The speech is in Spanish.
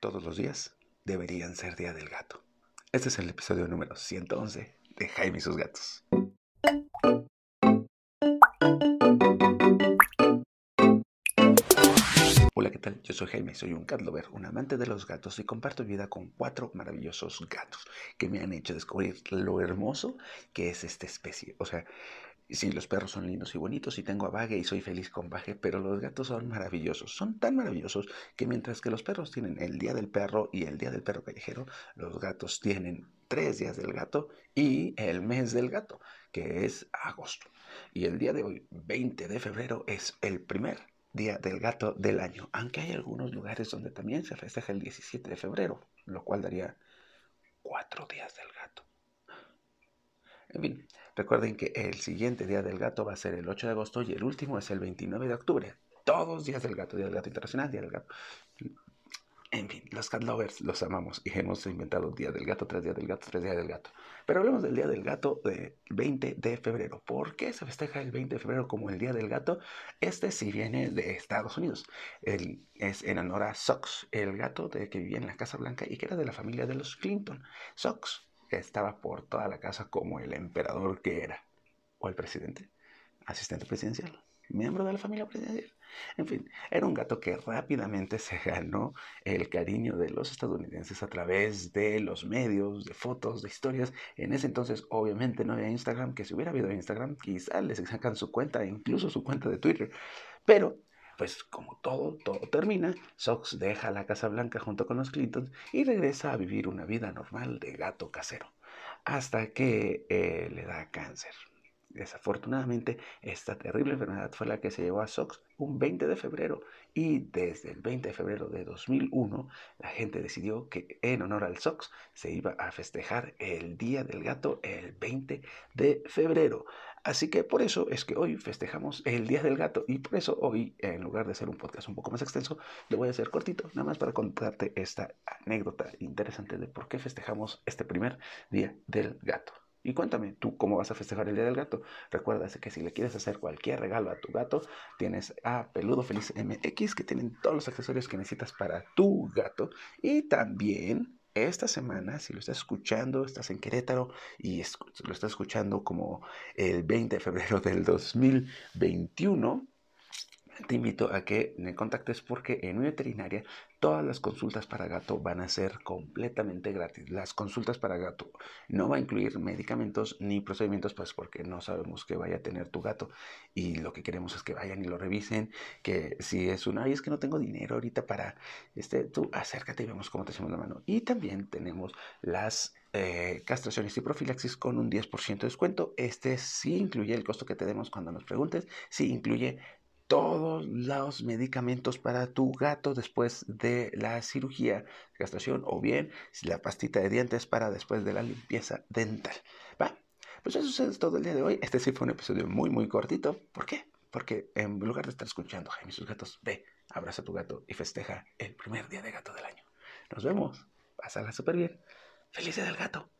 todos los días deberían ser Día del Gato. Este es el episodio número 111 de Jaime y sus gatos. Hola, ¿qué tal? Yo soy Jaime, soy un cat lover, un amante de los gatos y comparto vida con cuatro maravillosos gatos que me han hecho descubrir lo hermoso que es esta especie. O sea, Sí, los perros son lindos y bonitos y tengo a Vague y soy feliz con Vague, pero los gatos son maravillosos. Son tan maravillosos que mientras que los perros tienen el Día del Perro y el Día del Perro Callejero, los gatos tienen tres días del gato y el mes del gato, que es agosto. Y el día de hoy, 20 de febrero, es el primer día del gato del año, aunque hay algunos lugares donde también se festeja el 17 de febrero, lo cual daría cuatro días del gato. En fin, recuerden que el siguiente día del gato va a ser el 8 de agosto y el último es el 29 de octubre. Todos días del gato, día del gato internacional, día del gato. En fin, los cat lovers los amamos y hemos inventado día del gato, tres días del gato, tres días del gato. Pero hablemos del día del gato del 20 de febrero. ¿Por qué se festeja el 20 de febrero como el día del gato? Este sí viene de Estados Unidos. es en honor a Sox, el gato de, que vivía en la Casa Blanca y que era de la familia de los Clinton. Sox estaba por toda la casa como el emperador que era, o el presidente, asistente presidencial, miembro de la familia presidencial. En fin, era un gato que rápidamente se ganó el cariño de los estadounidenses a través de los medios, de fotos, de historias. En ese entonces, obviamente, no había Instagram, que si hubiera habido Instagram, quizá les sacan su cuenta, incluso su cuenta de Twitter. Pero pues como todo, todo termina, Sox deja la Casa Blanca junto con los Clintons y regresa a vivir una vida normal de gato casero, hasta que eh, le da cáncer. Desafortunadamente, esta terrible enfermedad fue la que se llevó a Sox un 20 de febrero y desde el 20 de febrero de 2001 la gente decidió que en honor al Sox se iba a festejar el Día del Gato el 20 de febrero. Así que por eso es que hoy festejamos el Día del Gato y por eso hoy, en lugar de hacer un podcast un poco más extenso, lo voy a hacer cortito, nada más para contarte esta anécdota interesante de por qué festejamos este primer Día del Gato. Y cuéntame, ¿tú cómo vas a festejar el Día del Gato? Recuerda que si le quieres hacer cualquier regalo a tu gato, tienes a Peludo Feliz MX, que tienen todos los accesorios que necesitas para tu gato. Y también esta semana, si lo estás escuchando, estás en Querétaro y lo estás escuchando como el 20 de febrero del 2021, te invito a que me contactes porque en mi veterinaria todas las consultas para gato van a ser completamente gratis. Las consultas para gato no va a incluir medicamentos ni procedimientos, pues porque no sabemos qué vaya a tener tu gato y lo que queremos es que vayan y lo revisen, que si es una, ay, es que no tengo dinero ahorita para, este, tú acércate y vemos cómo te hacemos la mano. Y también tenemos las eh, castraciones y profilaxis con un 10% de descuento. Este sí incluye el costo que te demos cuando nos preguntes, sí incluye todos los medicamentos para tu gato después de la cirugía, castración o bien la pastita de dientes para después de la limpieza dental. Va, pues eso es todo el día de hoy. Este sí fue un episodio muy, muy cortito. ¿Por qué? Porque en lugar de estar escuchando Jaime y sus gatos, ve, abraza a tu gato y festeja el primer día de gato del año. Nos vemos. Pásala súper bien. ¡Feliz del gato!